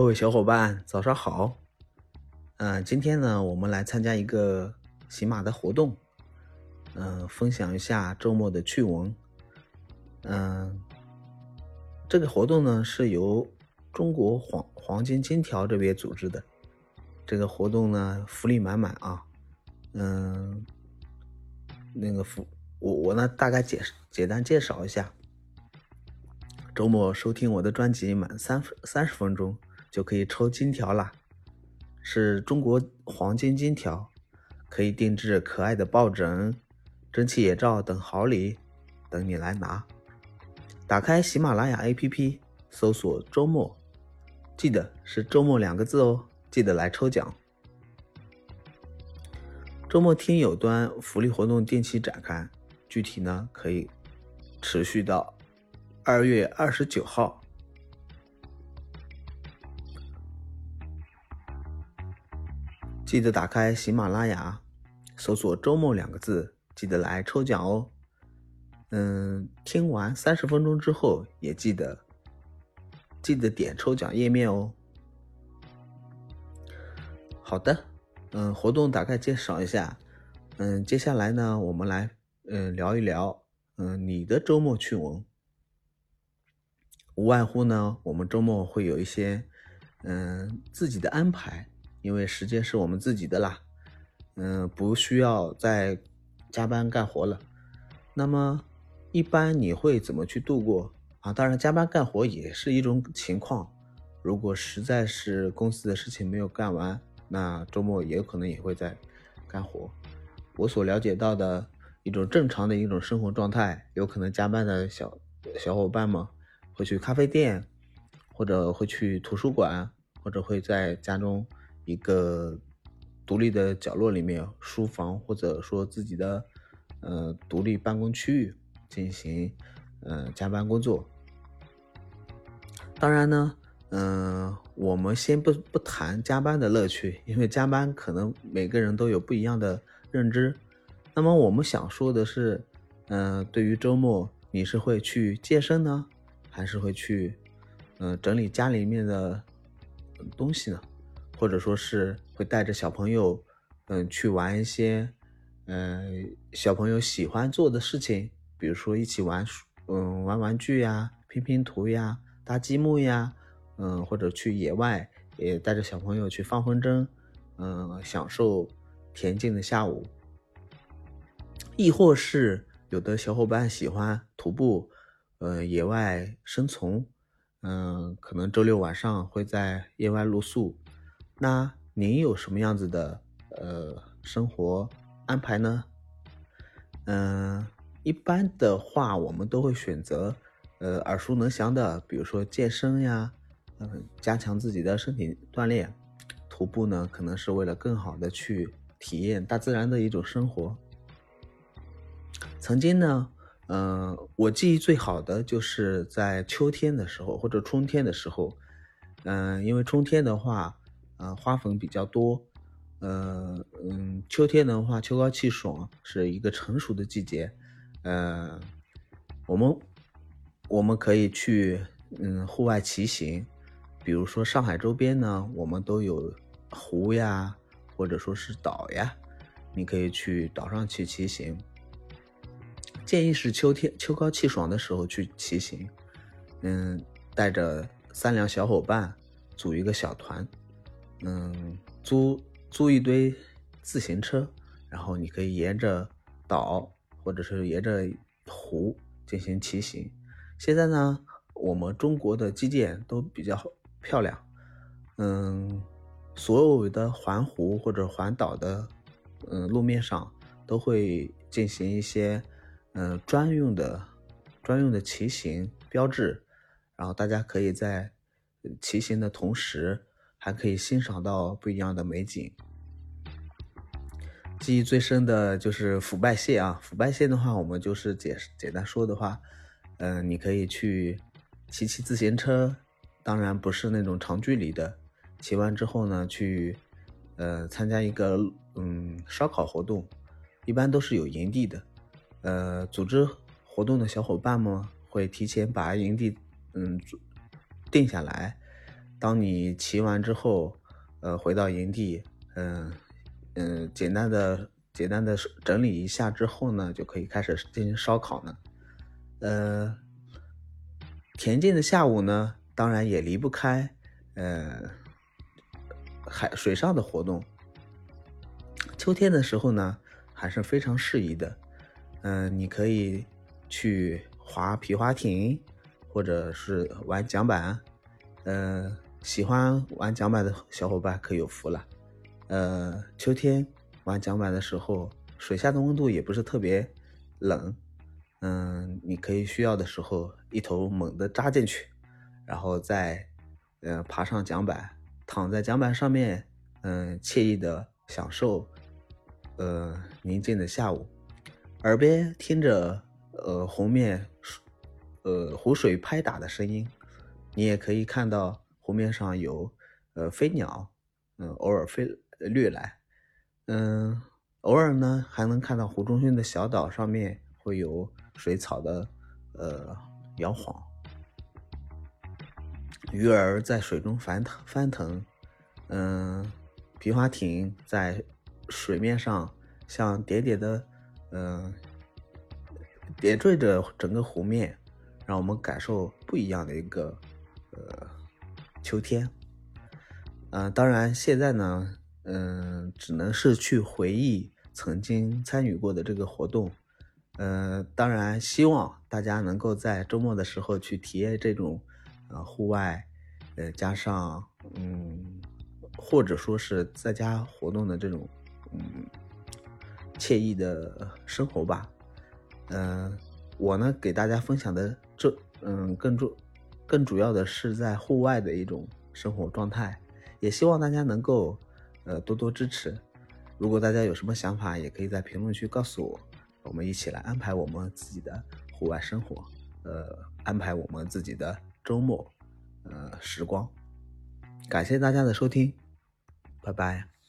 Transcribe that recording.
各位小伙伴，早上好。嗯，今天呢，我们来参加一个喜马的活动，嗯，分享一下周末的趣闻。嗯，这个活动呢是由中国黄黄金金条这边组织的。这个活动呢福利满满啊。嗯，那个福，我我呢大概简简单介绍一下。周末收听我的专辑满三分三十分钟就可以抽金条啦，是中国黄金金条，可以定制可爱的抱枕、蒸汽眼罩等好礼，等你来拿。打开喜马拉雅 APP，搜索“周末”，记得是“周末”两个字哦，记得来抽奖。周末听友端福利活动定期展开，具体呢可以持续到。二月二十九号，记得打开喜马拉雅，搜索“周末”两个字，记得来抽奖哦。嗯，听完三十分钟之后，也记得记得点抽奖页面哦。好的，嗯，活动大概介绍一下。嗯，接下来呢，我们来嗯聊一聊嗯你的周末趣闻。无外乎呢，我们周末会有一些，嗯，自己的安排，因为时间是我们自己的啦，嗯，不需要再加班干活了。那么，一般你会怎么去度过啊？当然，加班干活也是一种情况。如果实在是公司的事情没有干完，那周末也有可能也会在干活。我所了解到的一种正常的一种生活状态，有可能加班的小小伙伴们。会去咖啡店，或者会去图书馆，或者会在家中一个独立的角落里面，书房或者说自己的呃独立办公区域进行呃加班工作。当然呢，嗯，我们先不不谈加班的乐趣，因为加班可能每个人都有不一样的认知。那么我们想说的是，嗯，对于周末你是会去健身呢？还是会去，嗯，整理家里面的东西呢，或者说是会带着小朋友，嗯，去玩一些，嗯，小朋友喜欢做的事情，比如说一起玩，嗯，玩玩具呀，拼拼图呀，搭积木呀，嗯，或者去野外，也带着小朋友去放风筝，嗯，享受恬静的下午。亦或是有的小伙伴喜欢徒步。呃，野外生存，嗯，可能周六晚上会在野外露宿。那您有什么样子的呃生活安排呢？嗯，一般的话，我们都会选择呃耳熟能详的，比如说健身呀，嗯，加强自己的身体锻炼。徒步呢，可能是为了更好的去体验大自然的一种生活。曾经呢。嗯，我记忆最好的就是在秋天的时候或者春天的时候，嗯，因为春天的话，啊，花粉比较多，呃，嗯，秋天的话，秋高气爽，是一个成熟的季节，呃，我们我们可以去嗯户外骑行，比如说上海周边呢，我们都有湖呀，或者说是岛呀，你可以去岛上去骑行。建议是秋天秋高气爽的时候去骑行，嗯，带着三两小伙伴组一个小团，嗯，租租一堆自行车，然后你可以沿着岛或者是沿着湖进行骑行。现在呢，我们中国的基建都比较漂亮，嗯，所有的环湖或者环岛的嗯路面上都会进行一些。嗯，专用的专用的骑行标志，然后大家可以在骑行的同时，还可以欣赏到不一样的美景。记忆最深的就是腐败线啊，腐败线的话，我们就是简简单说的话，嗯，你可以去骑骑自行车，当然不是那种长距离的，骑完之后呢，去呃参加一个嗯烧烤活动，一般都是有营地的。呃，组织活动的小伙伴们会提前把营地嗯定下来，当你骑完之后，呃，回到营地，嗯嗯，简单的简单的整理一下之后呢，就可以开始进行烧烤呢。呃，田径的下午呢，当然也离不开呃海水上的活动。秋天的时候呢，还是非常适宜的。嗯，你可以去划皮划艇，或者是玩桨板。嗯，喜欢玩桨板的小伙伴可有福了。呃，秋天玩桨板的时候，水下的温度也不是特别冷。嗯，你可以需要的时候一头猛地扎进去，然后再呃爬上桨板，躺在桨板上面，嗯，惬意的享受。呃，宁静的下午，耳边听着呃湖面，呃湖水拍打的声音，你也可以看到湖面上有呃飞鸟，嗯，偶尔飞掠来，嗯，偶尔呢还能看到湖中心的小岛上面会有水草的呃摇晃，鱼儿在水中翻腾翻腾，嗯，皮划艇在。水面上像点点的，嗯，点缀着整个湖面，让我们感受不一样的一个呃秋天。嗯，当然现在呢，嗯，只能是去回忆曾经参与过的这个活动。嗯，当然希望大家能够在周末的时候去体验这种呃户外，呃加上嗯，或者说是在家活动的这种。嗯，惬意的生活吧。嗯，我呢给大家分享的这嗯更重更主要的是在户外的一种生活状态，也希望大家能够呃多多支持。如果大家有什么想法，也可以在评论区告诉我，我们一起来安排我们自己的户外生活，呃，安排我们自己的周末呃时光。感谢大家的收听，拜拜。